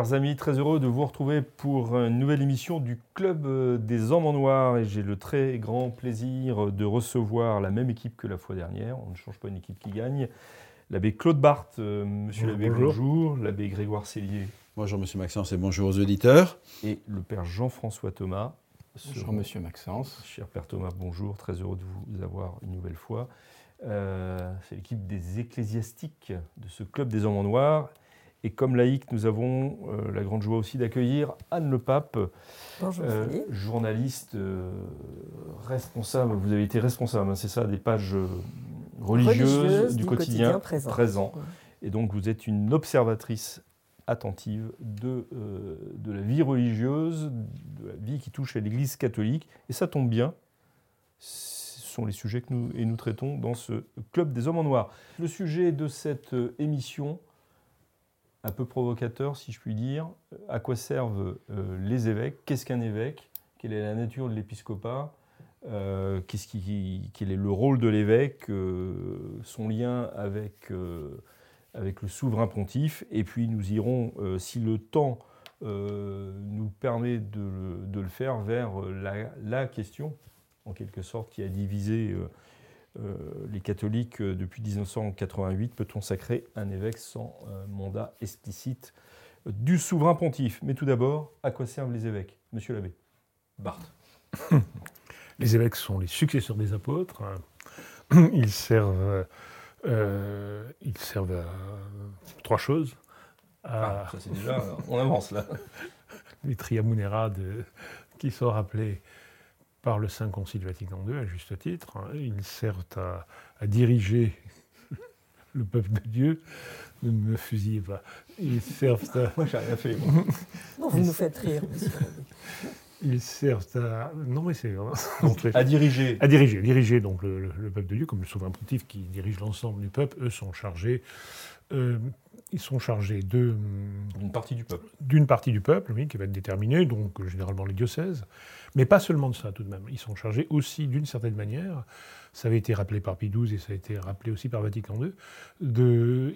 Chers amis, très heureux de vous retrouver pour une nouvelle émission du Club euh, des Hommes en Noir et j'ai le très grand plaisir de recevoir la même équipe que la fois dernière. On ne change pas une équipe qui gagne. L'abbé Claude Barthes, euh, monsieur l'abbé, bonjour. L'abbé Grégoire Cellier. Bonjour monsieur Maxence et bonjour aux auditeurs. Et le père Jean-François Thomas. Bonjour monsieur Maxence. Cher père Thomas, bonjour. Très heureux de vous avoir une nouvelle fois. Euh, c'est l'équipe des ecclésiastiques de ce Club des Hommes en Noir. Et comme laïc, nous avons euh, la grande joie aussi d'accueillir Anne Le Pape, euh, journaliste euh, responsable. Vous avez été responsable, hein, c'est ça, des pages religieuses, du, quotidien, présent. Et donc vous êtes une observatrice attentive de, de la vie religieuse, de la vie qui touche à l'Église catholique. Et ça tombe bien, ce sont les sujets que nous, et nous traitons dans ce Club des Hommes en Noir. Le sujet de cette émission, un peu provocateur, si je puis dire. À quoi servent euh, les évêques Qu'est-ce qu'un évêque Quelle est la nature de l'épiscopat euh, Quel est le rôle de l'évêque euh, Son lien avec, le souverain pontife Et puis nous irons, si le temps nous permet de, le faire, vers la, question, en quelque sorte, qui a divisé euh, les catholiques euh, depuis 1988, peut-on sacrer un évêque sans euh, mandat explicite du souverain pontife? Mais tout d'abord, à quoi servent les évêques? Monsieur l'abbé. Barthes. les évêques sont les successeurs des apôtres. Ils servent, ils servent à trois choses. Ah, ça c'est déjà, on avance là. les triamunera qui sont rappelés par le Saint Concile Vatican II, à juste titre. Hein. Ils servent à, diriger le peuple de Dieu. Ne me fusillez pas. Ils servent à. Moi, j'ai rien fait. Non, vous nous faites rire, monsieur. Ils servent à. Non, mais c'est. à diriger. À diriger. Diriger donc le, peuple de Dieu, comme le souverain pontife qui dirige l'ensemble du peuple. Eux sont chargés. Euh, ils sont chargés de. D'une partie du peuple. D'une partie du peuple, oui, qui va être déterminée, donc généralement les diocèses. Mais pas seulement de ça, tout de même. Ils sont chargés aussi, d'une certaine manière, ça avait été rappelé par Pie XII et ça a été rappelé aussi par Vatican II,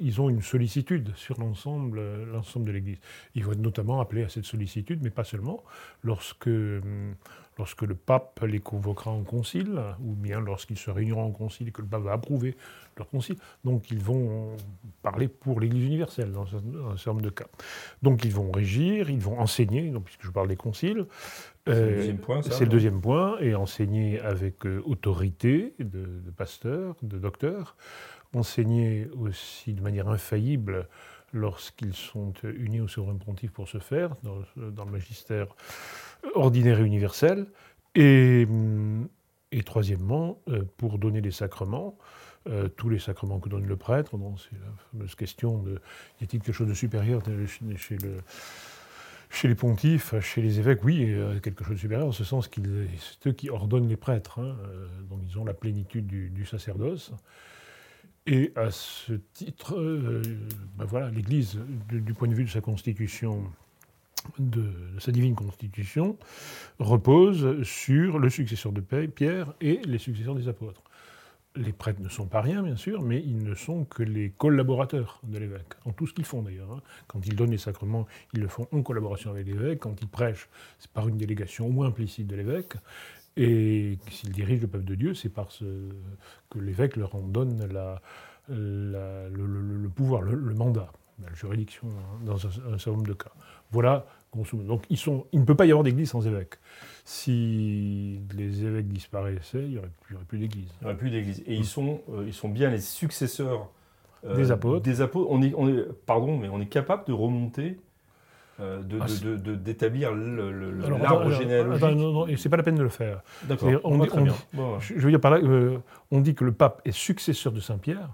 ils ont une sollicitude sur l'ensemble, l'ensemble de l'Église. Ils vont être notamment appelés à cette sollicitude, mais pas seulement, lorsque, lorsque le pape les convoquera en concile, ou bien lorsqu'ils se réuniront en concile et que le pape va approuver leur concile. Donc ils vont parler pour l'Église universelle dans un, certain nombre de cas. Donc ils vont régir, ils vont enseigner, donc, puisque je parle des conciles, c'est le deuxième point, C'est le deuxième point, et enseigner avec euh, autorité de, de, pasteur, de docteur, enseigner aussi de manière infaillible lorsqu'ils sont unis au souverain pontife pour ce faire, dans, le magistère ordinaire et universel, et, et troisièmement, euh, pour donner des sacrements, euh, tous les sacrements que donne le prêtre, c'est la fameuse question de y a-t-il quelque chose de supérieur chez le chez les pontifes, chez les évêques, oui, euh, quelque chose de supérieur, en ce sens qu'ils c'est eux qui ordonnent les prêtres, hein, donc ils ont la plénitude du, sacerdoce. Et à ce titre, ben voilà, l'Église, du, point de vue de sa constitution, de, sa divine constitution, repose sur le successeur de Pierre et les successeurs des apôtres les prêtres ne sont pas rien, bien sûr, mais ils ne sont que les collaborateurs de l'évêque, en tout ce qu'ils font d'ailleurs. Hein. Quand ils donnent les sacrements, ils le font en collaboration avec l'évêque. Quand ils prêchent, c'est par une délégation au moins implicite de l'évêque. Et s'ils dirigent le peuple de Dieu, c'est parce que l'évêque leur en donne le, pouvoir, le, mandat, la juridiction hein, dans un, certain nombre de cas. Voilà, donc ils sont, il ne peut pas y avoir d'église sans évêque. Si les évêques disparaissaient, il n'y aurait, plus d'église. Il n'y aurait plus d'église. Et ils, sont, euh, ils sont bien les successeurs euh, des apôtres. Des apôtres. On est, on est, pardon, mais on est capable de remonter euh, ah, d'établir l'arbre généalogique. Attends, non, non, c'est pas la peine de le faire. D'accord. On, Je veux dire par là, on dit que le pape est successeur de Saint Pierre,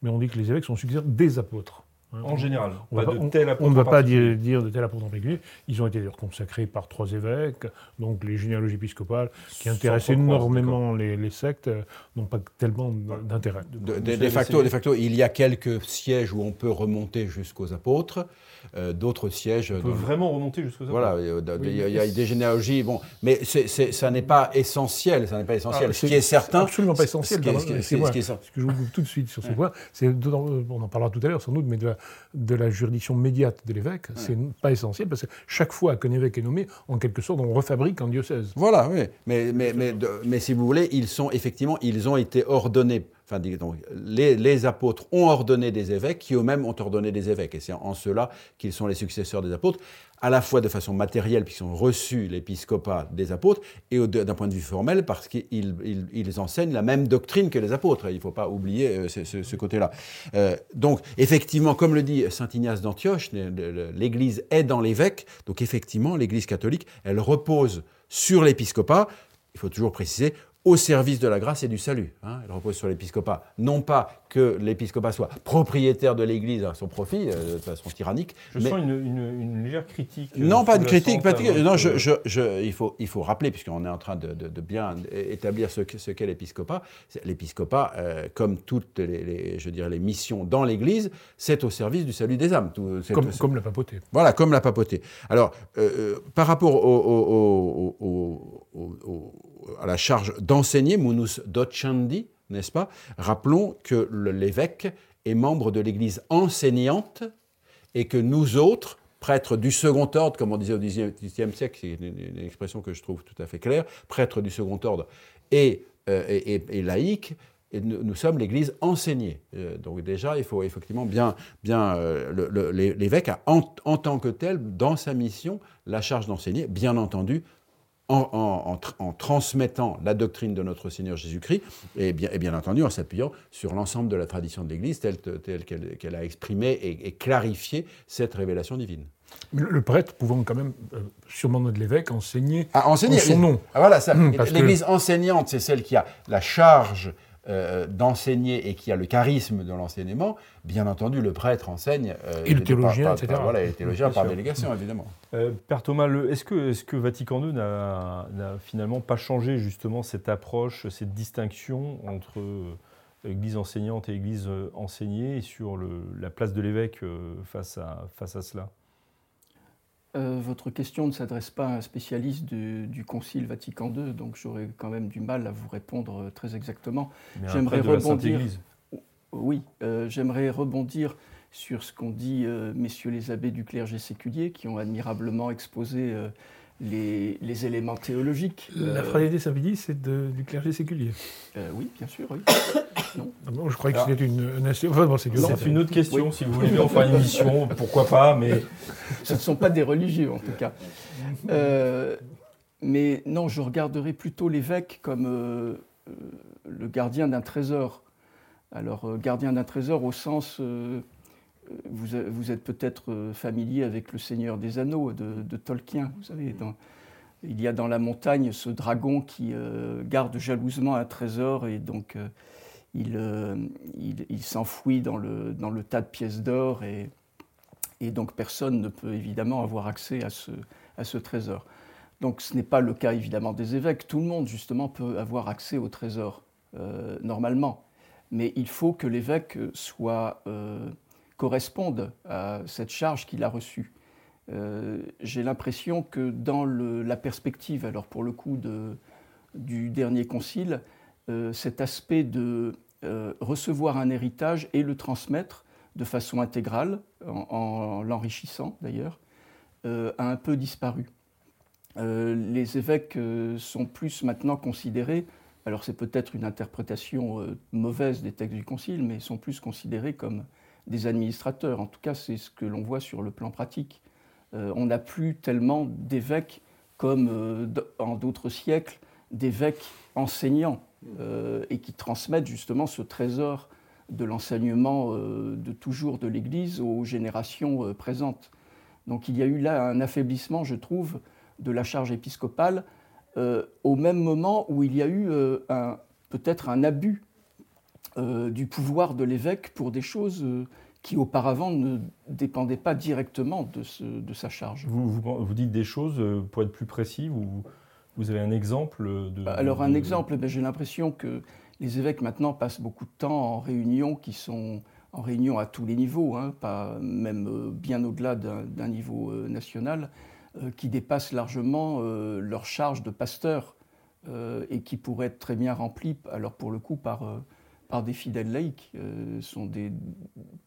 mais on dit que les évêques sont successeurs des apôtres. En général, on ne va pas dire, de tel apôtre en particulier. Ils ont été consacrés par trois évêques, donc les généalogies épiscopales, qui intéressent énormément les, sectes, euh, n'ont pas tellement d'intérêt. De, de, facto, de facto, il y a quelques sièges où on peut remonter jusqu'aux apôtres. Euh, d'autres sièges. On peut vraiment remonter jusqu'aux Voilà, il y, a des généalogies, bon, mais ça n'est pas essentiel, ça n'est pas essentiel. Ah, ce qui est certain, absolument pas essentiel. Ce, ce, moi, ce, que je vous dis tout de suite sur ce point, c'est, on en parlera tout à l'heure sans doute, mais de la, de la juridiction médiate de l'évêque, c'est pas essentiel parce que chaque fois qu'un évêque est nommé, en quelque sorte, on refabrique un diocèse. Voilà, oui, mais, mais, mais, mais si vous voulez, ils sont effectivement, ils ont été ordonnés donc, les, apôtres ont ordonné des évêques qui eux-mêmes ont ordonné des évêques. Et c'est en cela qu'ils sont les successeurs des apôtres, à la fois de façon matérielle, puisqu'ils ont reçu l'épiscopat des apôtres, et d'un point de vue formel, parce qu'ils enseignent la même doctrine que les apôtres. Il ne faut pas oublier euh, ce, côté-là. Euh, donc, effectivement, comme le dit saint Ignace d'Antioche, l'Église est dans l'évêque. Donc, effectivement, l'Église catholique, elle repose sur l'épiscopat. Il faut toujours préciser, au service de la grâce et du salut. Hein. Elle repose sur l'épiscopat. Non pas que l'épiscopat soit propriétaire de l'Église à son profit, euh, de façon tyrannique. Je sens une, légère critique. Euh, non, pas une critique. non, je, il, faut, il faut rappeler, puisqu'on est en train de, bien établir ce, ce qu'est l'épiscopat. L'épiscopat, euh, comme toutes les, je dirais, les missions dans l'Église, c'est au service du salut des âmes. comme, la papauté. Voilà, comme la papauté. Alors, par rapport au, au à la charge d'enseigner, munus docandi, n'est-ce pas? Rappelons que l'évêque est membre de l'Église enseignante et que nous autres, prêtres du second ordre, comme on disait au Xe siècle, c'est une, expression que je trouve tout à fait claire, prêtres du second ordre et, euh, laïcs, nous, sommes l'Église enseignée. Euh, donc déjà, il faut effectivement bien, bien euh, l'évêque a en, tant que tel, dans sa mission, la charge d'enseigner, bien entendu, en, transmettant la doctrine de notre Seigneur Jésus-Christ, et bien, et bien entendu en s'appuyant sur l'ensemble de la tradition de l'Église telle, qu'elle a exprimé et, clarifié cette révélation divine. le prêtre pouvant quand même, euh, sûrement de l'évêque, enseigner, ah, enseigner son nom. Ah, voilà, ça. Hum, L'Église enseignante, c'est celle qui a la charge euh, d'enseigner et qui a le charisme de l'enseignement, bien entendu, le prêtre enseigne. Euh, et le théologien, etc. voilà, le théologien par délégation, évidemment. Euh, Père Thomas, est-ce que, est que, Vatican II n'a finalement pas changé justement cette approche, cette distinction entre Église enseignante et Église enseignée sur la place de l'évêque face à, face à cela? Euh, votre question ne s'adresse pas à un spécialiste du, Concile Vatican II, donc j'aurais quand même du mal à vous répondre euh, très exactement. J'aimerais rebondir. Oui, euh, j'aimerais rebondir sur ce qu'ont dit messieurs les abbés du clergé séculier, qui ont admirablement exposé les, éléments théologiques. La fraternité Saint-Pédis, c'est du clergé séculier. oui, bien sûr, oui. non. Ah je croyais que c'était une, c'est une autre question, si vous voulez en faire une émission, pourquoi pas, mais... Ce ne sont pas des religieux, en tout cas. Euh, mais non, je regarderai plutôt l'évêque comme euh, euh, le gardien d'un trésor. Alors, gardien d'un trésor au sens... Vous, vous, êtes peut-être familier avec le Seigneur des Anneaux de, Tolkien, vous savez, il y a dans la montagne ce dragon qui garde jalousement un trésor et donc euh, il, il, s'enfouit dans le, dans le, tas de pièces d'or et, et, donc personne ne peut évidemment avoir accès à ce, à ce trésor. Donc ce n'est pas le cas évidemment des évêques. Tout le monde justement peut avoir accès au trésor euh, normalement, mais il faut que l'évêque soit euh, corresponde à cette charge qu'il a reçue. J'ai l'impression que dans la perspective, alors pour le coup de, du dernier concile, euh, cet aspect de euh, recevoir un héritage et le transmettre de façon intégrale, en, l'enrichissant d'ailleurs, euh, a un peu disparu. les évêques sont plus maintenant considérés, alors c'est peut-être une interprétation mauvaise des textes du Concile, mais sont plus considérés comme des administrateurs. En tout cas, c'est ce que l'on voit sur le plan pratique. on n'a plus tellement d'évêques comme en d'autres siècles, d'évêques enseignants euh, et qui transmettent justement ce trésor de l'enseignement euh, de toujours de l'Église aux générations euh, présentes. Donc il y a eu là un affaiblissement, je trouve, de la charge épiscopale, au même moment où il y a eu peut-être un abus du pouvoir de l'évêque pour des choses qui auparavant ne dépendait pas directement de, de sa charge. Vous, vous, dites des choses, euh, pour être plus précis, vous, vous avez un exemple de... Alors un exemple, ben, j'ai l'impression que les évêques maintenant passent beaucoup de temps en réunions qui sont en réunion à tous les niveaux, hein, pas même euh, bien au-delà d'un niveau euh, national, qui dépassent largement leur charge de pasteur et qui pourraient être très bien remplis, alors pour le coup, par par des fidèles laïcs, euh, sont des,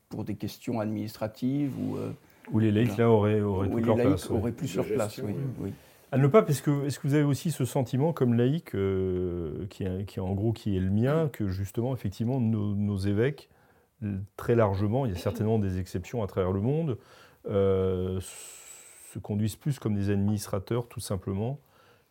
pour des questions administratives ou... Euh, où les laïcs, là, auraient, auraient où leur place. auraient plus leur place, oui. oui. À ne pas, est-ce que, est que vous avez aussi ce sentiment, comme laïc, euh, qui, qui, en gros qui est le mien, que justement, effectivement, nos, évêques, très largement, il y a certainement des exceptions à travers le monde, se conduisent plus comme des administrateurs, tout simplement,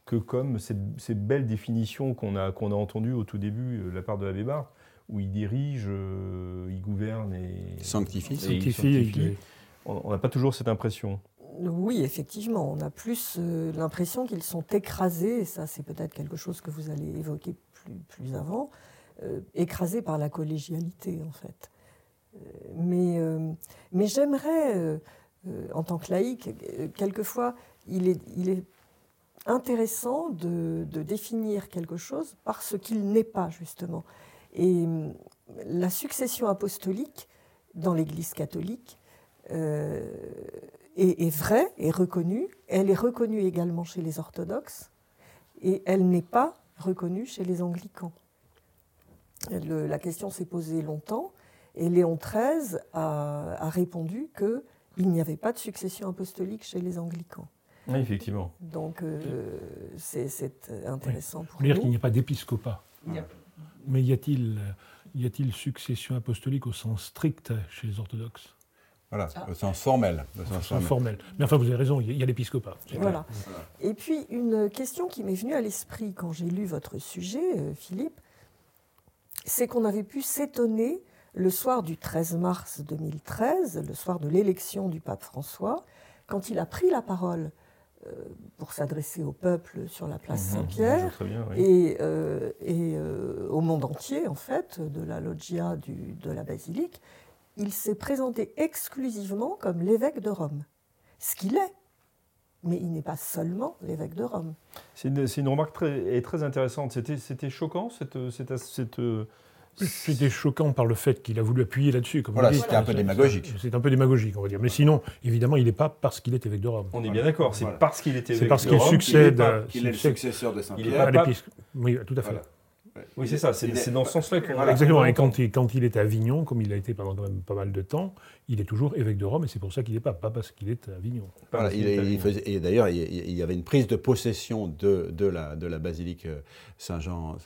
que comme ces, belles définitions qu'on a, qu'on a entendues au tout début de la part de l'abbé Barre, où il dirige, euh, il gouverne et sanctifie. On n'a pas toujours cette impression. Oui, effectivement, on a plus euh, l'impression qu'ils sont écrasés, et ça c'est peut-être quelque chose que vous allez évoquer plus, plus avant, euh, écrasés par la collégialité en fait. mais mais j'aimerais, en tant que laïque, quelquefois, il est, il est intéressant de, de définir quelque chose par ce qu'il n'est pas justement. Et hum, la succession apostolique dans l'Église catholique euh, est, vraie, est reconnue. Elle est reconnue également chez les orthodoxes et elle n'est pas reconnue chez les anglicans. la question s'est posée longtemps et Léon XIII a, répondu qu'il n'y avait pas de succession apostolique chez les anglicans. Oui, effectivement. Donc euh, c'est intéressant pour nous. dire qu'il n'y a pas d'épiscopat. Mais y a-t-il y a-t-il succession apostolique au sens strict chez les orthodoxes? Voilà, ah. au sens formel. Au formel. Mais enfin, vous avez raison, il y a l'épiscopat. Voilà. Et puis, une question qui m'est venue à l'esprit quand j'ai lu votre sujet, euh, Philippe, c'est qu'on avait pu s'étonner le soir du 13 mars 2013, le soir de l'élection du pape François, quand il a pris la parole euh, pour s'adresser au peuple sur la place mhm. Saint-Pierre et, euh, euh, au monde entier, en fait, de la loggia de la basilique, il s'est présenté exclusivement comme l'évêque de Rome, ce qu'il est. Mais il n'est pas seulement l'évêque de Rome. C'est une, remarque très, très intéressante. C'était choquant, cette, cette c'était choquant par le fait qu'il a voulu appuyer là-dessus. Voilà, c'était un peu démagogique. C'est un peu démagogique, on va dire. Mais sinon, évidemment, il n'est pas parce qu'il est évêque de Rome. On est bien d'accord, c'est parce qu'il est évêque de Rome. C'est parce qu'il succède. Qu'il est, le successeur de Saint-Pierre. Oui, tout à fait. Oui, c'est ça, c'est dans ce sens-là qu'on a. Exactement, et quand il, quand il est à Avignon, comme il a été pendant quand même pas mal de temps, il est toujours évêque de Rome, et c'est pour ça qu'il n'est pas, pas parce qu'il est à Avignon. Voilà, il, et d'ailleurs, il, y avait une prise de possession de, de, la, de la basilique euh, Saint-Jean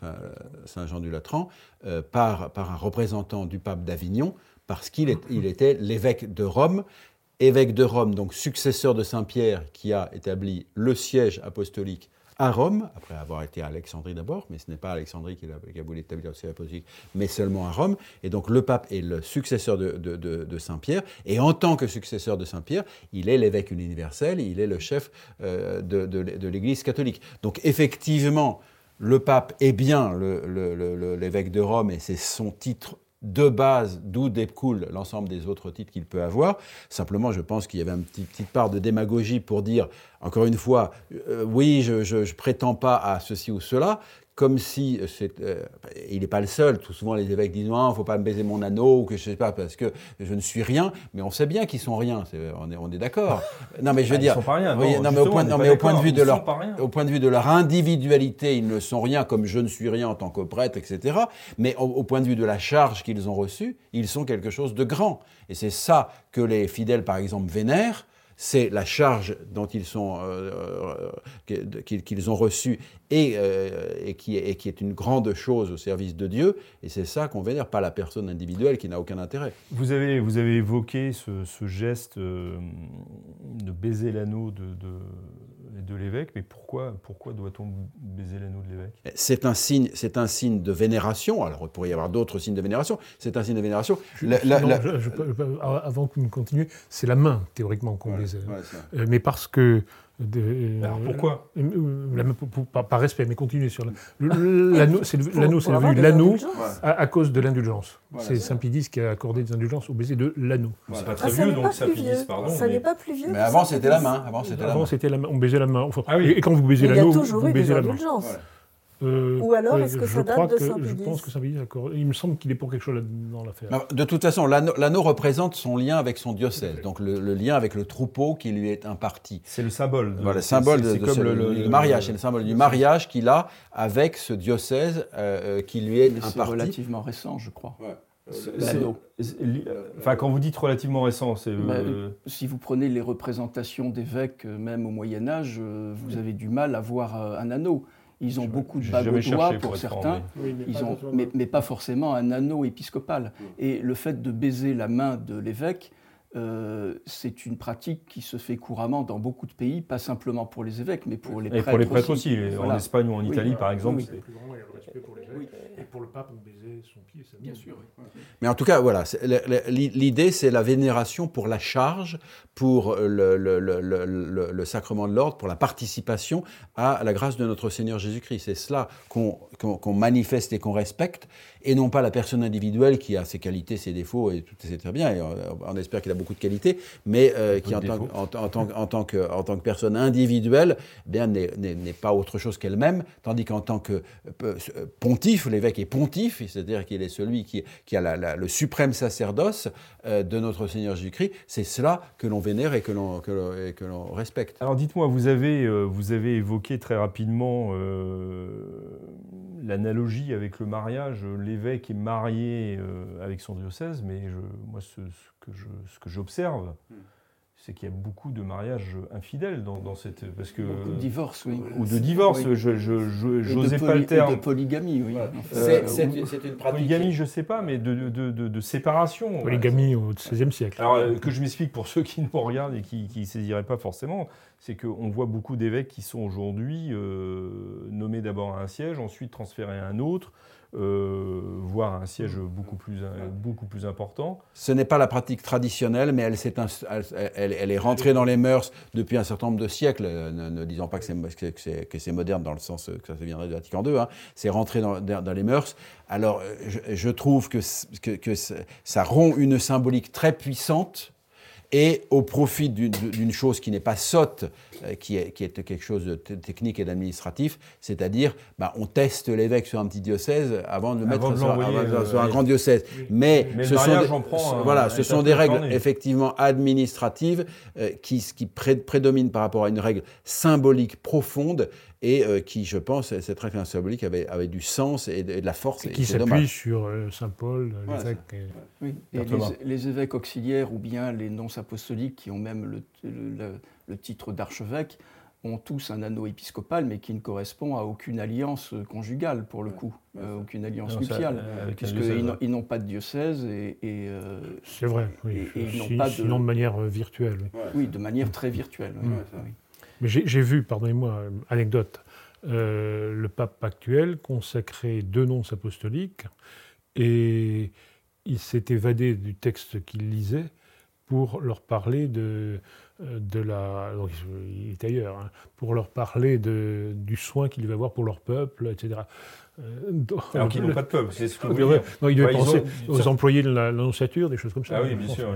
Saint -Jean du Latran euh, par, par un représentant du pape d'Avignon, parce qu'il il était l'évêque de Rome, évêque de Rome, donc successeur de Saint-Pierre, qui a établi le siège apostolique à Rome, après avoir été à Alexandrie d'abord, mais ce n'est pas Alexandrie qui a, voulu établir siège apostolique, mais seulement à Rome. Et donc le pape est le successeur de, Saint-Pierre, et en tant que successeur de Saint-Pierre, il est l'évêque universel, il est le chef euh, de, l'Église catholique. Donc effectivement, le pape est bien l'évêque de Rome, et c'est son titre de base d'où découle l'ensemble des autres titres qu'il peut avoir. Simplement, je pense qu'il y avait une petite part de démagogie pour dire, encore une fois, euh, oui, je ne prétends pas à ceci ou cela, comme si euh, il n'est pas le seul. Tout souvent, les évêques disent non, il ne faut pas me baiser mon anneau ou que je sais pas parce que je ne suis rien. Mais on sait bien qu'ils sont rien. on est, on est d'accord. Non, mais je veux ah, dire, sont pas rien. Non, mais, au point, mais au point de vue de leur, au point de vue de leur individualité, ils ne sont rien comme je ne suis rien en tant que prêtre, etc. Mais au point de vue de la charge qu'ils ont reçue, ils sont quelque chose de grand. Et c'est ça que les fidèles, par exemple, vénèrent c'est la charge dont ils sont euh, euh, qu'ils ont reçue euh, et, qui est, une grande chose au service de Dieu. Et c'est ça qu'on vénère, pas la personne individuelle qui n'a aucun intérêt. Vous avez, vous avez évoqué ce, geste de baiser l'anneau de, de l'évêque, mais pourquoi, pourquoi doit-on baiser l'anneau de l'évêque? C'est un, signe, c'est un signe de vénération. Alors, il pourrait y avoir d'autres signes de vénération. C'est un signe de vénération. avant que vous continuiez, c'est la main, théoriquement, qu'on baise. Euh, mais parce que Alors pourquoi Par respect, mais continuez sur l'anneau. C'est l'anneau, c'est devenu l'anneau à, cause de l'indulgence. c'est Saint Pidis qui a accordé des indulgences au baiser de l'anneau. C'est pas très ah, vieux, donc Saint Pidis, pardon. Ça n'est pas plus vieux. Mais avant, c'était la main. Avant, c'était la main. On baisait la main. Ah et quand vous baisez l'anneau, vous baisez la main. Euh, Ou alors, est-ce que ça date de Saint-Pédis Je pense que Saint-Pédis Il me semble qu'il est pour quelque chose dans l'affaire. De toute façon, l'anneau représente son lien avec son diocèse, donc le, lien avec le troupeau qui lui est imparti. C'est le symbole. voilà, le symbole de, comme le, mariage. C'est le symbole du mariage qu'il a avec ce diocèse euh, euh, qui lui est imparti. C'est relativement récent, je crois. Enfin, quand vous dites relativement récent, c'est. Bah, si vous prenez les représentations d'évêques, même au Moyen Âge, vous avez du mal à voir un anneau. Ils ont beaucoup de bagues au doigt pour, certains, ils ont, mais, pas forcément un anneau épiscopal. Et le fait de baiser la main de l'évêque, euh, c'est une pratique qui se fait couramment dans beaucoup de pays, pas simplement pour les évêques, mais pour les prêtres. Et pour les prêtres aussi, en Espagne ou en Italie par exemple. Et pour le pape, on baisait son pied. Bien sûr. Mais en tout cas, voilà, l'idée c'est la vénération pour la charge, pour le, le sacrement de l'ordre, pour la participation à la grâce de notre Seigneur Jésus-Christ. C'est cela qu'on manifeste et qu'on respecte et non pas la personne individuelle qui a ses qualités, ses défauts, et tout c'est très bien, et on, espère qu'il a beaucoup de qualités, mais euh, qui en tant, en, tant, en, tant que, en tant que personne individuelle eh bien n'est pas autre chose qu'elle-même, tandis qu'en tant que euh, pontife, l'évêque est pontife, c'est-à-dire qu'il est celui qui, qui a la, le suprême sacerdoce euh, de notre Seigneur Jésus-Christ, c'est cela que l'on vénère et que l'on que l'on respecte. Alors dites-moi, vous avez, vous avez évoqué très rapidement l'analogie avec le mariage, l'évêque est marié euh, avec son diocèse, mais moi, ce, que j'observe, hmm. c'est qu'il y a beaucoup de mariages infidèles dans, cette. Parce que, beaucoup de divorces, oui. Ou de divorces, je n'osais pas le terme. de polygamie, oui. C'est une pratique. Polygamie, je ne sais pas, mais de, de, séparation. Polygamie au XVIe siècle. Alors, euh, que je m'explique pour ceux qui nous regardent et qui ne saisiraient pas forcément, c'est qu'on voit beaucoup d'évêques qui sont aujourd'hui euh, nommés d'abord à un siège, ensuite transférés à un autre, euh, voire un siège beaucoup plus, beaucoup plus important. Ce n'est pas la pratique traditionnelle, mais elle, est, elle, est rentrée dans les mœurs depuis un certain nombre de siècles, ne, disons pas que c'est moderne dans le sens que ça viendrait de Vatican II, hein. c'est rentré dans, dans, les mœurs. Alors je, trouve que, que, que ça rompt une symbolique très puissante et au profit d'une chose qui n'est pas sotte, euh, qui, est, qui, est, quelque chose de technique et d'administratif, c'est-à-dire bah, on teste l'évêque sur un petit diocèse avant de le mettre sur, un grand diocèse. Mais, ce sont, des, voilà, ce sont des règles effectivement administratives euh, qui, qui prédominent par rapport à une règle symbolique profonde et euh, qui, je pense, cette règle symbolique avait, avait du sens et de, la force. Et, qui s'appuie sur euh, Saint Paul, l'évêque. Oui, et les, évêques auxiliaires ou bien les nonces apostoliques qui ont même le, le, titre d'archevêque ont tous un anneau épiscopal, mais qui ne correspond à aucune alliance conjugale, pour le coup, euh, aucune alliance nuptiale, puisqu'ils n'ont pas de diocèse et... C'est vrai, oui. Et, ils pas de... sinon de manière virtuelle. Oui, de manière très virtuelle. Oui. J'ai vu, pardonnez-moi, euh, anecdote, euh, le pape actuel consacrer deux noms apostoliques et il s'est évadé du texte qu'il lisait pour leur parler de, euh, de la. Donc, il est ailleurs, hein, pour leur parler de, du soin qu'il devait avoir pour leur peuple, etc. Alors qu'ils n'ont pas de peuple, c'est ce que vous Non, il devait penser aux employés de l'annonciature, des choses comme ça. Ah oui, bien sûr.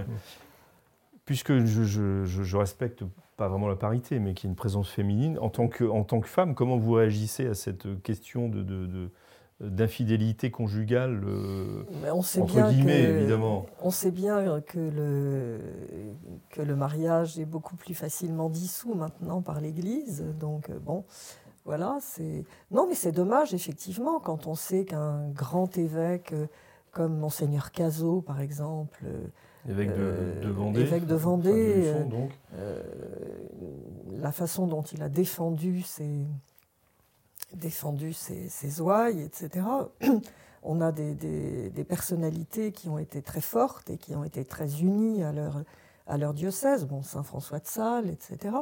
Puisque je, je, je, respecte pas vraiment la parité, mais qui est une présence féminine. En tant que, en tant que femme, comment vous réagissez à cette question de, de, d'infidélité conjugale, euh, on sait entre bien guillemets, évidemment. On sait bien que le, que le mariage est beaucoup plus facilement dissous maintenant par l'Église. Donc, euh, bon, voilà, c'est... Non, mais c'est dommage, effectivement, quand on sait qu'un grand évêque euh, comme Monseigneur Cazot, par exemple, Évêque de, euh, Vendée. Évêque de Vendée. Euh, euh, la façon dont il a défendu ses, défendu ses, ses ouailles, etc. On a des, des, personnalités qui ont été très fortes et qui ont été très unies à leur, à leur diocèse, bon, Saint François de Sales, etc.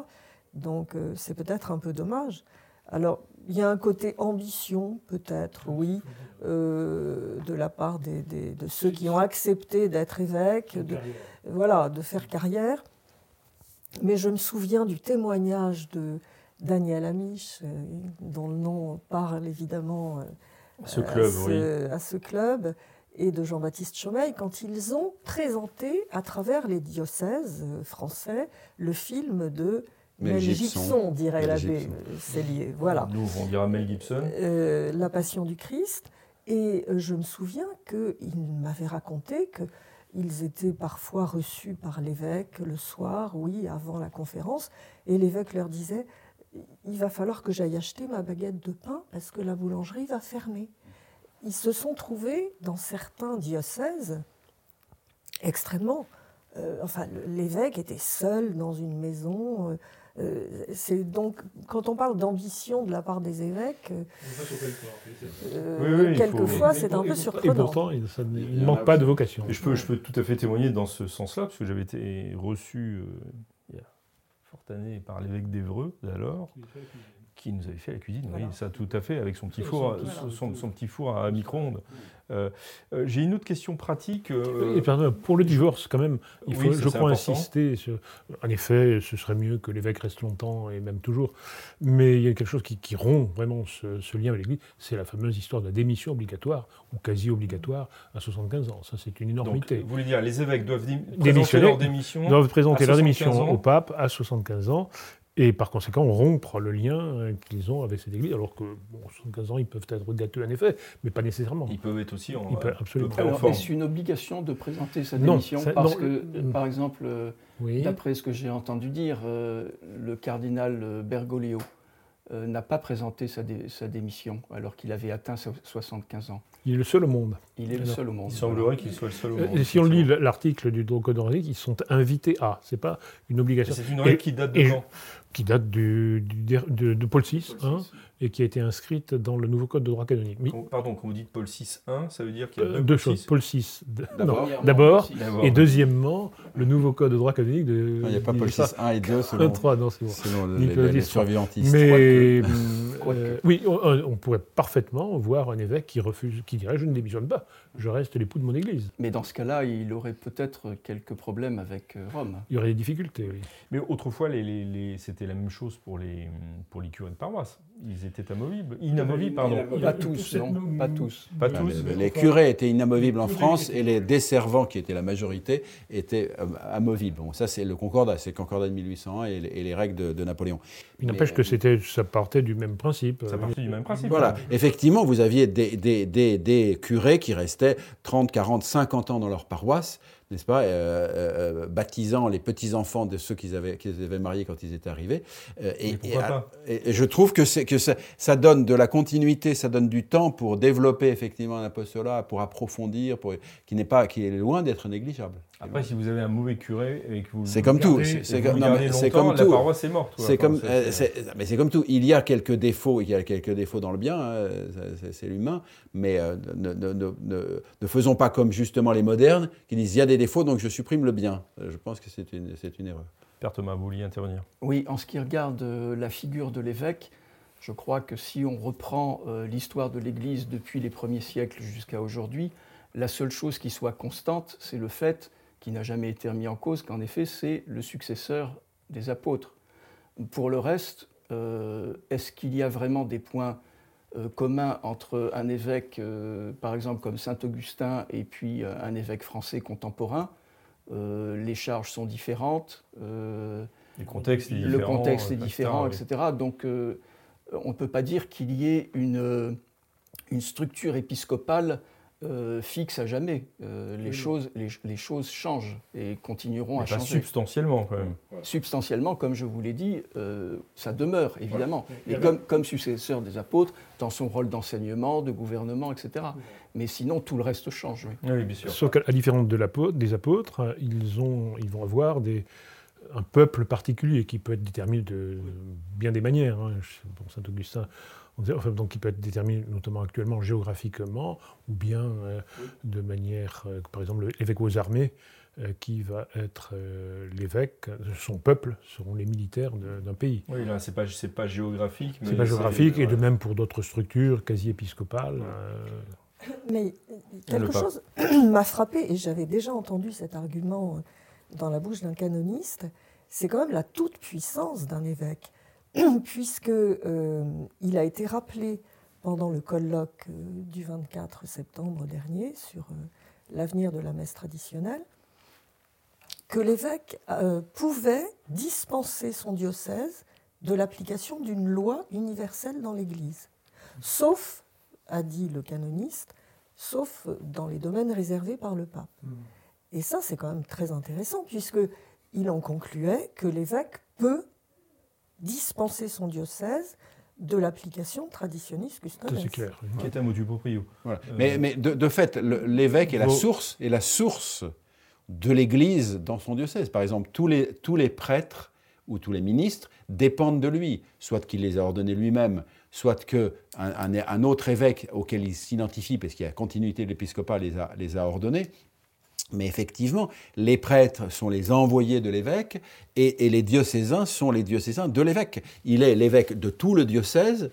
Donc c'est peut-être un peu dommage. Alors, il y a un côté ambition, peut-être, oui, euh, de la part des, de ceux qui ont accepté d'être évêques, de, voilà, de faire carrière. Mais je me souviens du témoignage de Daniel Amiche, dont le nom parle évidemment à ce club, à ce club et de Jean-Baptiste Chaumeil quand ils ont présenté à travers les diocèses français le film de Mel, Gibson, dirait l'abbé Cellier. Voilà. Nous, on dira Mel Gibson. Euh, la Passion du Christ. Et euh, je me souviens qu'il m'avait raconté qu'ils étaient parfois reçus par l'évêque le soir, oui, avant la conférence, et l'évêque leur disait Il va falloir que j'aille acheter ma baguette de pain parce que la boulangerie va fermer. Ils se sont trouvés dans certains diocèses extrêmement. Euh, enfin, l'évêque était seul dans une maison. Euh, c'est donc quand on parle d'ambition de la part des évêques, euh, quelquefois c'est un peu surprenant. Et pourtant, il, ne manque pas de vocation. je peux, je peux tout à fait témoigner dans ce sens-là, parce que j'avais été reçu euh, il y a forte année par l'évêque d'Evreux d'alors qui nous avait fait la cuisine, oui, ça tout à fait, avec son petit four, son, petit four à micro-ondes. Euh, euh, j'ai une autre question pratique. Euh, et pardon, pour le divorce, quand même, il faut, je crois, insister. Sur, en effet, ce serait mieux que l'évêque reste longtemps, et même toujours. Mais il y a quelque chose qui, rompt vraiment ce, lien avec l'Église, c'est la fameuse histoire de la démission obligatoire, ou quasi obligatoire, à 75 ans. Ça, c'est une énormité. vous voulez dire, les évêques doivent présenter leur démission Doivent présenter leur démission au pape à 75 ans, et par conséquent rompre le lien qu'ils ont avec cette Église, alors que, bon, 75 ans, ils peuvent être gâteux en effet, mais pas nécessairement. Ils peuvent être aussi en. absolument. Alors, est-ce une obligation de présenter sa démission Parce que, euh, par exemple, euh, d'après ce que j'ai entendu dire, euh, le cardinal Bergoglio n'a pas présenté sa, sa démission alors qu'il avait atteint 75 ans. Il est le seul au monde. Il est le seul au monde. Il semblerait qu'il soit le seul au monde. Et si on lit l'article du Code ils sont invités à. C'est pas une obligation. C'est une règle qui date de quand? Qui date du, de, Paul VI, hein, et qui a été inscrite dans le nouveau code de droit canonique. Pardon, quand vous dites Paul VI 1, ça veut dire qu'il y a deux, deux choses. Paul VI, d'abord, et deuxièmement, le nouveau code de droit canonique de. Il n'y a pas Paul VI 1 et 2 selon, 3, non, bon. selon les, les, survivantistes. Mais euh, oui, on, pourrait parfaitement voir un évêque qui refuse, qui dirait je ne démissionne pas, je reste l'époux de mon Église. Mais dans ce cas-là, il aurait peut-être quelques problèmes avec euh, Rome. Il y aurait des difficultés, oui. Mais autrefois, les, les, c'était la même chose pour les, pour les curés de paroisse. Ils étaient amovibles. Inamovibles, pardon. Pas tous, non Pas tous. Pas tous. Les, curés étaient inamovibles en France et les desservants, qui étaient la majorité, étaient euh, amovibles. Bon, ça, c'est le concordat. C'est le concordat de 1801 et les, règles de, Napoléon. Il n'empêche que c'était, ça partait du même principe. Ça partait du même principe. Voilà. Effectivement, vous aviez des, des, des, des curés qui restaient 30, 40, 50 ans dans leur paroisse n'est-ce pas, euh, euh, euh, baptisant les petits-enfants de ceux qu'ils avaient, qu'ils avaient mariés quand ils étaient arrivés. et, et, je trouve que, c'est, que ça, ça, donne de la continuité, ça donne du temps pour développer effectivement un apostolat, pour approfondir, pour, qui, n'est pas, qui est loin d'être négligeable. Après, si vous avez un mauvais curé et que vous c'est comme tout, c'est comme, tout. La paroisse est morte. C'est comme, mais c'est comme tout. Il y a quelques défauts, il y a quelques défauts dans le bien, hein, c'est, l'humain, mais ne, ne, ne, ne, faisons pas comme justement les modernes qui disent il y a des défauts, donc je supprime le bien. Je pense que c'est une, une erreur. Père Thomas, vous vouliez intervenir? Oui, en ce qui regarde euh, la figure de l'évêque, je crois que si on reprend euh, l'histoire de l'Église depuis les premiers siècles jusqu'à aujourd'hui, la seule chose qui soit constante, c'est le fait, qui n'a jamais été remis en cause, qu'en effet, c'est le successeur des apôtres. Pour le reste, euh, est-ce qu'il y a vraiment des points euh, commun entre un évêque, euh, par exemple comme Saint Augustin, et puis un évêque français contemporain? les charges sont différentes. le contexte est différent, le contexte est différent etc. Donc on ne peut pas dire qu'il y ait une, une structure épiscopale euh, fixe à jamais. Euh, les, choses, les, choses changent et continueront à changer. Substantiellement, quand même. Substantiellement, comme je vous l'ai dit, euh, ça demeure, évidemment. Et comme, comme successeur des apôtres, dans son rôle d'enseignement, de gouvernement, etc. Mais sinon, tout le reste change. Oui, bien sûr. Sauf qu'à différence de des apôtres, ils, ont, ils vont avoir des, un peuple particulier qui peut être déterminé de bien des manières. Hein. Saint Donc qui peut être déterminé notamment actuellement géographiquement, ou bien euh, de manière, euh, par exemple, l'évêque aux armées, euh, qui va être l'évêque, son peuple seront les militaires d'un pays. Oui, là, c'est pas, pas géographique. C'est pas géographique, et de même pour d'autres structures quasi épiscopales. Mais quelque chose m'a frappé, et j'avais déjà entendu cet argument dans la bouche d'un canoniste, c'est quand même la toute-puissance d'un évêque, puisqu'il euh, il a été rappelé pendant le colloque euh, du 24 septembre dernier sur euh, l'avenir de la messe traditionnelle, que l'évêque pouvait dispenser son diocèse de l'application d'une loi universelle dans l'Église, sauf, a dit le canoniste, sauf dans les domaines réservés par le pape. Hmm. Et ça, c'est quand même très intéressant, puisqu'il en concluait que l'évêque peut dispenser son diocèse de l'application traditionniste custodes. C'est clair. Qui est un motu proprio. Euh, mais, mais de, fait, l'évêque est la source, est la source de l'Église dans son diocèse. Par exemple, tous les, tous les prêtres ou tous les ministres dépendent de lui, soit qu'il les a ordonnés lui-même, soit qu'un un, autre évêque auquel il s'identifie, parce qu'il y a continuité de l'épiscopat, les a, les a ordonnés. Mais effectivement, les prêtres sont les envoyés de l'évêque et, les diocésains sont les diocésains de l'évêque. Il est l'évêque de tout le diocèse,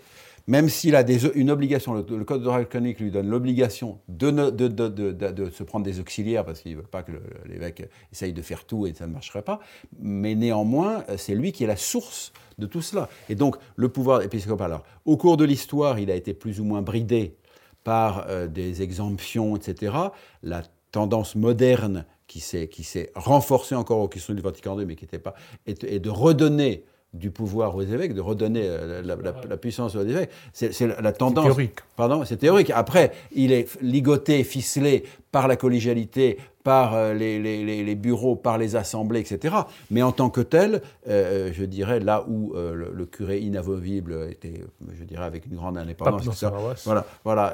même s'il a une obligation, le, code oral canonique lui donne l'obligation de, de, se prendre des auxiliaires parce qu'il ne veut pas que l'évêque essaye de faire tout et ça ne marcherait pas, mais néanmoins, c'est lui qui est la source de tout cela. Et donc, le pouvoir épiscopal, alors, au cours de l'histoire, il a été plus ou moins bridé par euh, des exemptions, etc. La tendance moderne qui s'est renforcée encore aux questions du Vatican II, mais qui n'était pas, et, de redonner du pouvoir aux évêques, de redonner euh, la, puissance aux évêques. C'est la tendance. C'est théorique. Pardon, c'est théorique. Après, il est ligoté, ficelé par la collégialité, par euh, les, bureaux, par les assemblées, etc. Mais en tant que tel, euh, je dirais, là où le, curé inamovible était, je dirais, avec une grande indépendance, voilà, voilà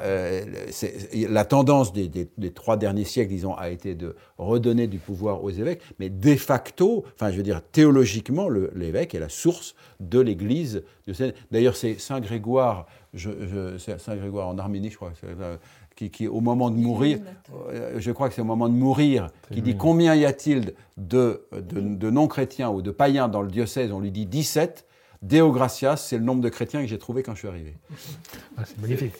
la tendance des, trois derniers siècles, disons, a été de redonner du pouvoir aux évêques, mais de facto, enfin, je veux dire, théologiquement, l'évêque est la source de l'Église. D'ailleurs, c'est Saint Grégoire, je, Saint Grégoire en Arménie, je crois, qui, au moment de mourir, euh, je crois que c'est au moment de mourir, qui dit combien y a-t-il de, de, non-chrétiens ou de païens dans le diocèse? On lui dit 17. Deo gratias, c'est le nombre de chrétiens que j'ai trouvé quand je suis arrivé. Ah, c'est magnifique.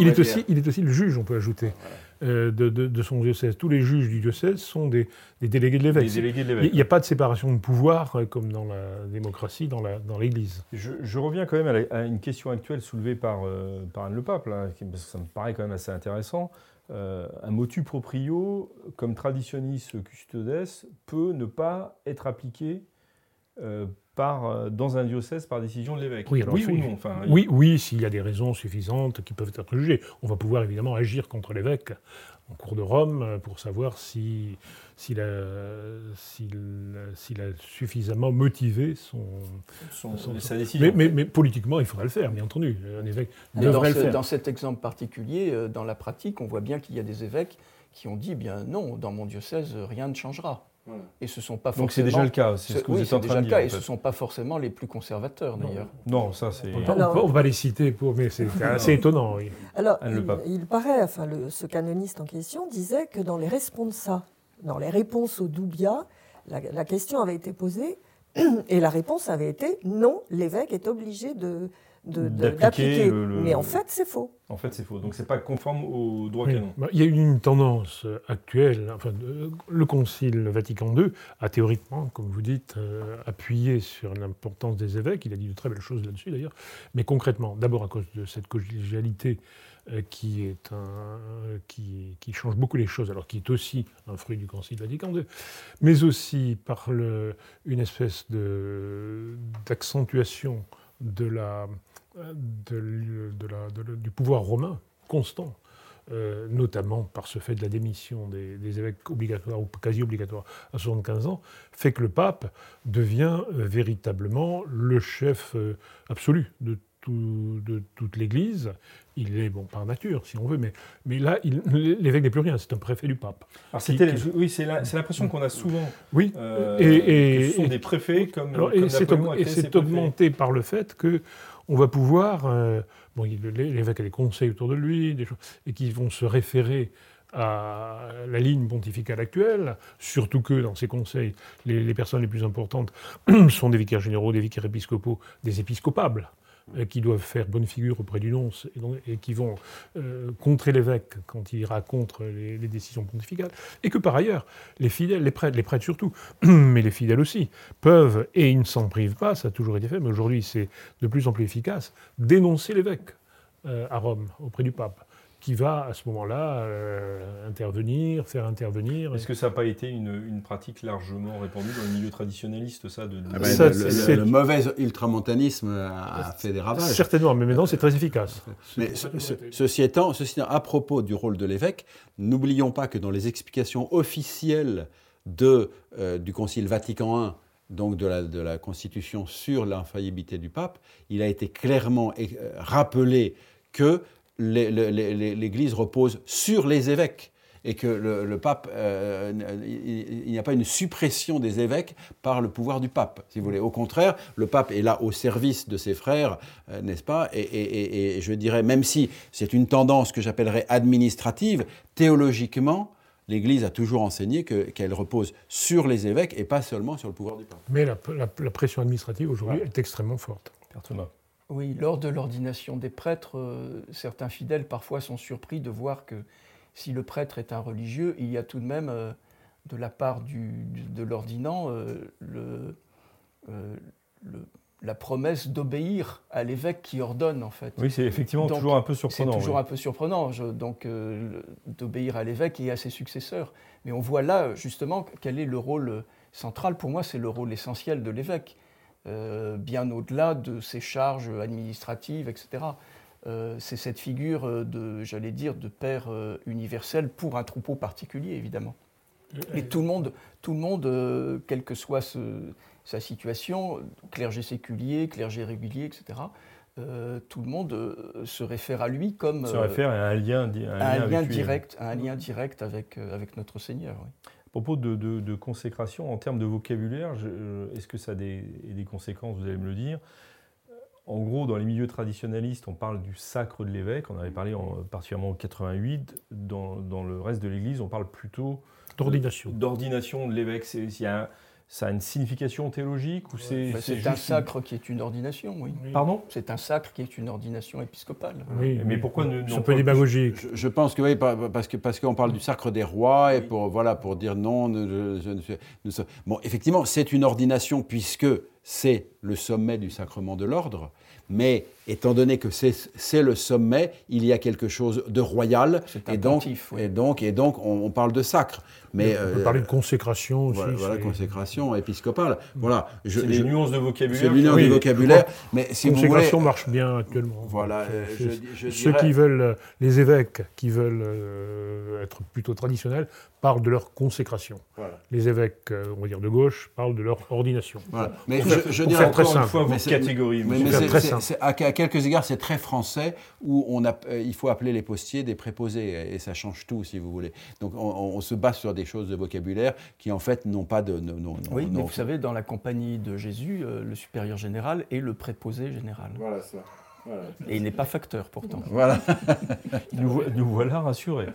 il, est aussi, il est aussi le juge, on peut ajouter. Euh, de, son diocèse. Tous les juges du diocèse sont des, délégués de l'évêque. Il n'y a pas de séparation de pouvoir euh, comme dans la démocratie, dans l'Église. Dans je, reviens quand même à, une question actuelle soulevée par, euh, par Anne le Pape, parce que ça me paraît quand même assez intéressant. un motu proprio, comme traditionis custodes, peut ne pas être appliqué par, dans un diocèse par décision de l'évêque. Oui, oui ou non Oui, oui s'il y a des raisons suffisantes qui peuvent être jugées. On va pouvoir évidemment agir contre l'évêque en cours de Rome pour savoir s'il si, a, a, suffisamment motivé son, sa décision. Mais, mais, politiquement, il faudra le faire, bien entendu. Un évêque devrait le faire. Dans cet exemple particulier, euh, dans la pratique, on voit bien qu'il y a des évêques qui ont dit, eh bien non, dans mon diocèse, rien ne changera. Et ce sont pas Donc c'est déjà le cas, c'est ce que vous êtes en train de dire. et ce ne sont pas forcément les plus conservateurs d'ailleurs. Non. ça c'est. On, va les citer, pour, mais c'est assez étonnant. Oui. Alors, il, paraît, enfin, le, ce canoniste en question disait que dans les responsa, dans les réponses au Doubia, la, la question avait été posée et la réponse avait été non, l'évêque est obligé de, d'appliquer. Mais en fait, c'est faux. En fait, c'est faux. Donc, c'est pas conforme au droit canon. Bah, il y a une tendance actuelle. Enfin, le Concile Vatican II a théoriquement, comme vous dites, euh, appuyé sur l'importance des évêques. Il a dit de très belles choses là-dessus, d'ailleurs. Mais concrètement, d'abord à cause de cette collégialité euh, qui, est un, qui, change beaucoup les choses, alors qui est aussi un fruit du Concile Vatican II, mais aussi par une espèce d'accentuation du pouvoir romain constant, euh, notamment par ce fait de la démission des, évêques obligatoires ou quasi obligatoires à 75 ans, fait que le pape devient euh, véritablement le chef euh, absolu de, de toute l'Église. Il est, bon, par nature, si on veut, mais, mais là, l'évêque n'est plus rien, c'est un préfet du pape. oui, c'est l'impression qu'on a souvent. Oui, et, ce sont des préfets comme. et c'est augmenté par le fait que on va pouvoir. Euh, bon, l'évêque a des conseils autour de lui, des choses, et qui vont se référer à la ligne pontificale actuelle, surtout que dans ces conseils, les, personnes les plus importantes sont des vicaires généraux, des vicaires épiscopaux, des épiscopables. Euh, qui doivent faire bonne figure auprès du nonce et, qui vont euh, contrer l'évêque quand il ira contre les, décisions pontificales, et que par ailleurs, les fidèles, les prêtres, les prêtres surtout, mais les fidèles aussi, peuvent, et ils ne s'en privent pas, ça a toujours été fait, mais aujourd'hui c'est de plus en plus efficace, dénoncer l'évêque euh, à Rome, auprès du pape qui va à ce moment-là euh, intervenir, faire intervenir. Est-ce que ça n'a pas été une, pratique largement répandue dans le milieu traditionnel, ça, de, ah ben, le, mauvais ultramontanisme a, fait des ravages. Certainement, mais maintenant c'est très efficace. Mais ceci, étant, ceci à propos du rôle de l'évêque, n'oublions pas que dans les explications officielles de, euh, du Concile Vatican I, donc de la, de la Constitution sur l'infaillibilité du pape, il a été clairement euh, rappelé que l'Église repose sur les évêques et que le, pape, euh, il, n'y a pas une suppression des évêques par le pouvoir du pape, si vous voulez. Au contraire, le pape est là au service de ses frères, euh, n'est-ce pas? Et, je dirais, même si c'est une tendance que j'appellerais administrative, théologiquement, l'Église a toujours enseigné qu'elle repose sur les évêques et pas seulement sur le pouvoir du pape. Mais la, pression administrative aujourd'hui est extrêmement forte. Oui, lors de l'ordination des prêtres, euh, certains fidèles parfois sont surpris de voir que si le prêtre est un religieux, il y a tout de même, euh, de la part de l'ordinant, euh, la promesse d'obéir à l'évêque qui ordonne, en fait. Oui, c'est effectivement toujours un peu surprenant. C'est toujours un peu surprenant, donc d'obéir à l'évêque et à ses successeurs. Mais on voit là, justement, quel est le rôle central. Pour moi, c'est le rôle essentiel de l'évêque. Euh, bien au-delà de ses charges administratives, etc. Euh, c'est cette figure euh, de, j'allais dire, de père universel pour un troupeau particulier, évidemment. Mais tout le monde, tout le monde quelle que soit sa situation, clergé séculier, clergé régulier, etc., tout le monde se réfère à lui comme... Se réfère à un lien, un lien, direct, un lien direct avec, avec notre Seigneur. Oui propos de, consécration, en termes de vocabulaire, euh, est-ce que ça a des, conséquences Vous allez me le dire. En gros, dans les milieux traditionnalistes, on parle du sacre de l'évêque. On avait parlé en, particulièrement en 88. Dans, dans le reste de l'Église, on parle plutôt d'ordination. D'ordination de l'évêque. Il y a ça a une signification théologique ou c'est bah, C'est un sacre qui est une ordination, oui. Pardon? C'est un sacre qui est une ordination épiscopale. Oui, mais pourquoi ne C'est un peu démagogique. Je, je, pense que oui, parce que parce qu'on parle du sacre des rois et pour voilà pour dire non. bon, effectivement, c'est une ordination puisque c'est le sommet du sacrement de l'ordre, mais étant donné que c'est le sommet, il y a quelque chose de royal, et donc, et donc, et donc on, parle de sacre. Mais, on peut parler de consécration aussi. Voilà, consécration épiscopale. Voilà. C'est des nuances de vocabulaire. C'est des nuances de vocabulaire. Mais si consécration marche bien actuellement. Voilà. Euh, ceux qui veulent, euh, les évêques qui veulent euh, être plutôt traditionnels, parlent de leur consécration. Les évêques, on va dire de gauche, parlent de leur ordination. Voilà. Mais je, je dirais encore une fois vos catégories. Mais, à, quelques égards, c'est très français où on a, il faut appeler les postiers des préposés et ça change tout, si vous voulez. Donc on, se base sur des choses de vocabulaire qui en fait n'ont pas de. oui, mais vous savez, dans la compagnie de Jésus, le supérieur général est le préposé général. Voilà ça. Et il n'est pas facteur pourtant. Voilà. nous, nous, voilà rassurés,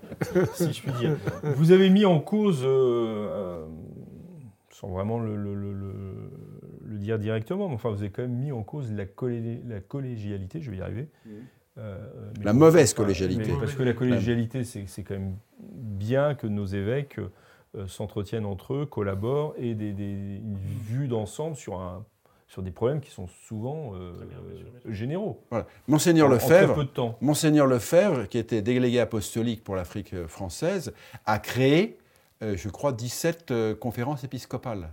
si je puis dire. Vous avez mis en cause, euh, euh, sans vraiment le, dire directement, mais enfin vous avez quand même mis en cause la, la collégialité, je vais y arriver. Euh, la mauvaise collégialité. parce que la collégialité, c'est quand même bien que nos évêques s'entretiennent entre eux, collaborent et des, des, une vue d'ensemble sur un sur des problèmes qui sont souvent euh, généraux. Monseigneur Lefebvre, Monseigneur Lefebvre, qui était délégué apostolique pour l'Afrique française, a créé, euh, je crois, 17 euh, conférences épiscopales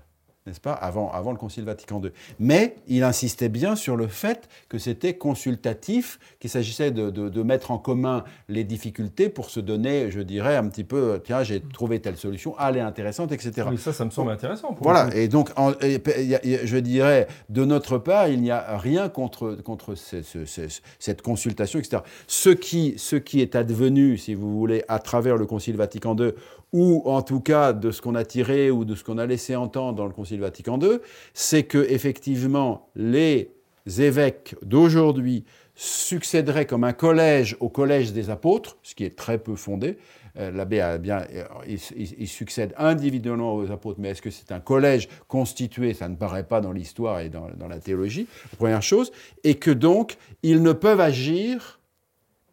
n'est-ce pas, avant, avant le Concile Vatican II. Mais il insistait bien sur le fait que c'était consultatif, qu'il s'agissait de, de, mettre en commun les difficultés pour se donner, je dirais, un petit peu, tiens, j'ai trouvé telle solution, elle est intéressante, etc. Mais ça, ça me semble intéressant. Pour voilà, et donc, je dirais, de notre part, il n'y a rien contre, contre cette consultation, etc. Ce qui, ce qui est advenu, si vous voulez, à travers le Concile Vatican II, ou en tout cas de ce qu'on a tiré ou de ce qu'on a laissé entendre dans le Concile Vatican II, c'est que effectivement les évêques d'aujourd'hui succéderaient comme un collège au collège des apôtres, ce qui est très peu fondé. Euh, l'abbé a bien, euh, il, succède individuellement aux apôtres, mais est-ce que c'est un collège constitué? Ça ne paraît pas dans l'histoire et dans, la théologie, première chose, et que donc ils ne peuvent agir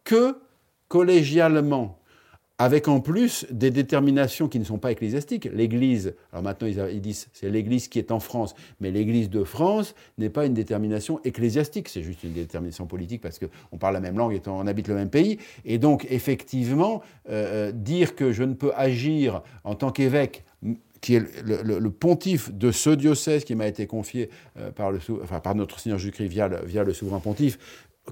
que collégialement avec en plus des déterminations qui ne sont pas ecclésiastiques. L'Église, alors maintenant ils, disent c'est l'Église qui est en France, mais l'Église de France n'est pas une détermination ecclésiastique, c'est juste une détermination politique parce qu'on parle la même langue et on habite le même pays. Et donc effectivement, euh, euh, dire que je ne peux agir en tant qu'évêque qui est le, pontife de ce diocèse qui m'a été confié euh, par, le, par notre Seigneur Jésus-Christ via le souverain pontife,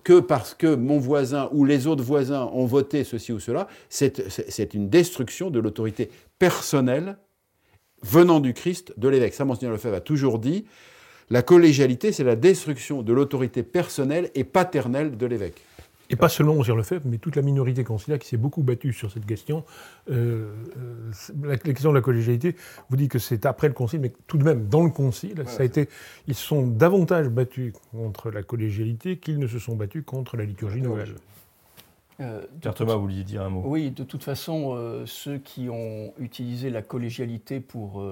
que parce que mon voisin ou les autres voisins ont voté ceci ou cela, c'est une destruction de l'autorité personnelle venant du Christ, de l'évêque. Ça, Monseigneur Lefebvre a toujours dit, la collégialité, c'est la destruction de l'autorité personnelle et paternelle de l'évêque. Et pas seulement le fait, mais toute la minorité conciliaire qui s'est beaucoup battue sur cette question. Euh, euh, la, question de la collégialité vous dit que c'est après le concile, mais tout de même, dans le concile, ça a été, ils sont davantage battus contre la collégialité qu'ils ne se sont battus contre la liturgie nouvelle. Euh, Pierre Thomas, vous vouliez dire un mot? Oui, de toute façon, euh, ceux qui ont utilisé la collégialité pour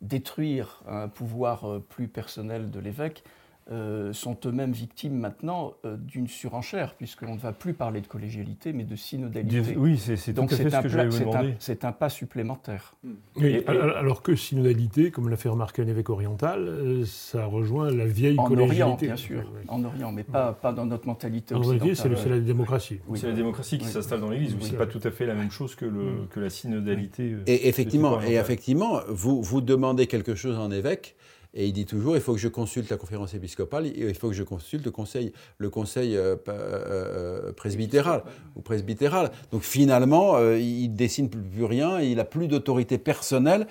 détruire un pouvoir plus personnel de l'évêque euh, sont eux-mêmes victimes maintenant euh, d'une surenchère, puisqu'on ne va plus parler de collégialité, mais de synodalité. Oui, c'est tout à fait ce demander. C'est un, pas supplémentaire. alors que synodalité, comme l'a fait remarquer un évêque oriental, euh, ça rejoint la vieille en collégialité. En Orient, bien sûr. En Orient, mais pas, pas dans notre mentalité en occidentale. c'est la démocratie. C'est la démocratie qui s'installe dans l'Église. Ce n'est pas tout à fait la même chose que, le, que la synodalité. Et effectivement, et effectivement vous, vous demandez quelque chose en évêque, et il dit toujours, il faut que je consulte la conférence épiscopale, il faut que je consulte le conseil, le conseil euh, euh, presbytéral ou presbytéral. Donc finalement, euh, il dessine plus rien, il n'a plus d'autorité personnelle.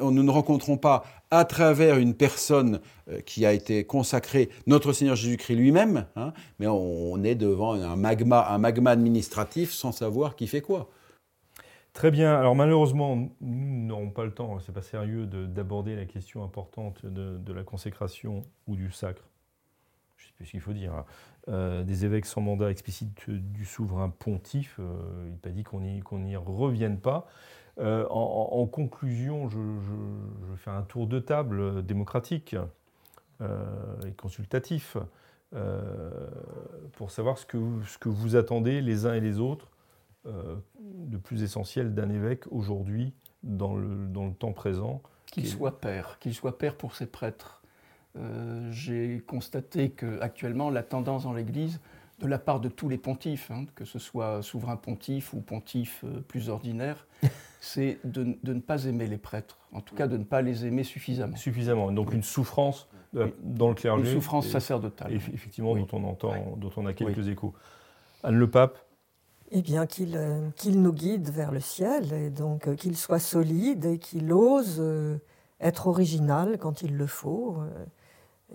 Nous ne rencontrons pas à travers une personne qui a été consacrée, notre Seigneur Jésus-Christ lui-même, hein, mais on, est devant un magma, un magma administratif sans savoir qui fait quoi. Très bien. Alors malheureusement, nous n'aurons pas le temps, c'est pas sérieux d'aborder la question importante de, la consécration ou du sacre. Je ne sais plus ce qu'il faut dire. Hein. Euh, des évêques sans mandat explicite du souverain pontife. Euh, il n'est pas dit qu'on n'y revienne pas. Euh, en, conclusion, je, je, fais un tour de table démocratique et consultatif pour savoir ce que, ce que vous attendez les uns et les autres de plus essentiel d'un évêque aujourd'hui, dans le, dans le temps présent. Qu'il soit père, qu'il soit père pour ses prêtres. Euh, j'ai constaté qu'actuellement, la tendance dans l'Église, de la part de tous les pontifes, hein, que ce soit souverain pontife ou pontife euh, plus ordinaire, c'est de, de, ne pas aimer les prêtres, en tout cas de ne pas les aimer suffisamment. Suffisamment, donc une souffrance dans le clergé. Une souffrance sacerdotale. Effectivement, dont on entend, dont on a quelques échos. Anne le Pape, eh bien, euh, qu'il nous guide vers le ciel, et donc euh, qu'il soit solide et qu'il ose euh, être original quand il le faut,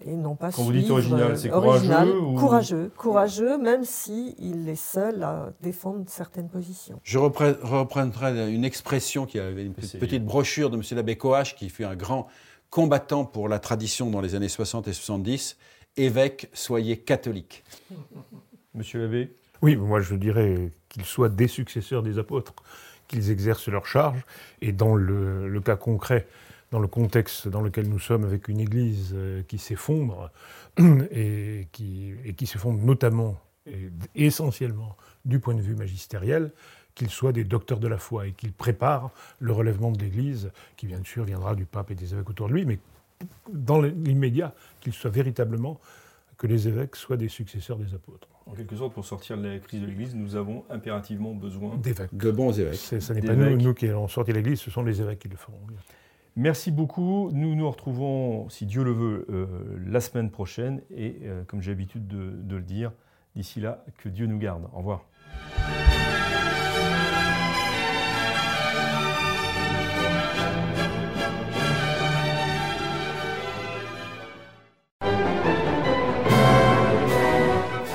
et non pas Quand vous dites original, c'est courageux Courageux, courageux, même s'il il est seul à défendre certaines positions. Je reprendrai une expression qui avait une petite brochure de M. l'abbé Coache, qui fut un grand combattant pour la tradition dans les années 60 et 70. Évêque, soyez catholique. Monsieur l'abbé oui, moi je dirais qu'ils soient des successeurs des apôtres, qu'ils exercent leur charge. Et dans le, cas concret, dans le contexte dans lequel nous sommes, avec une Église euh, qui s'effondre, et qui, et qui s'effondre notamment et essentiellement du point de vue magistériel, qu'ils soient des docteurs de la foi et qu'ils préparent le relèvement de l'Église, qui bien sûr viendra du pape et des évêques autour de lui, mais dans l'immédiat, qu'ils soient véritablement, que les évêques soient des successeurs des apôtres. En quelque sorte, pour sortir de la crise de l'Église, nous avons impérativement besoin d'évêques. De bons évêques. Ce n'est pas nous, nous, qui allons sortir de l'Église, ce sont les évêques qui le feront. Merci beaucoup. Nous nous retrouvons, si Dieu le veut, euh, la semaine prochaine. Et euh, comme j'ai l'habitude de, de, le dire, d'ici là, que Dieu nous garde. Au revoir.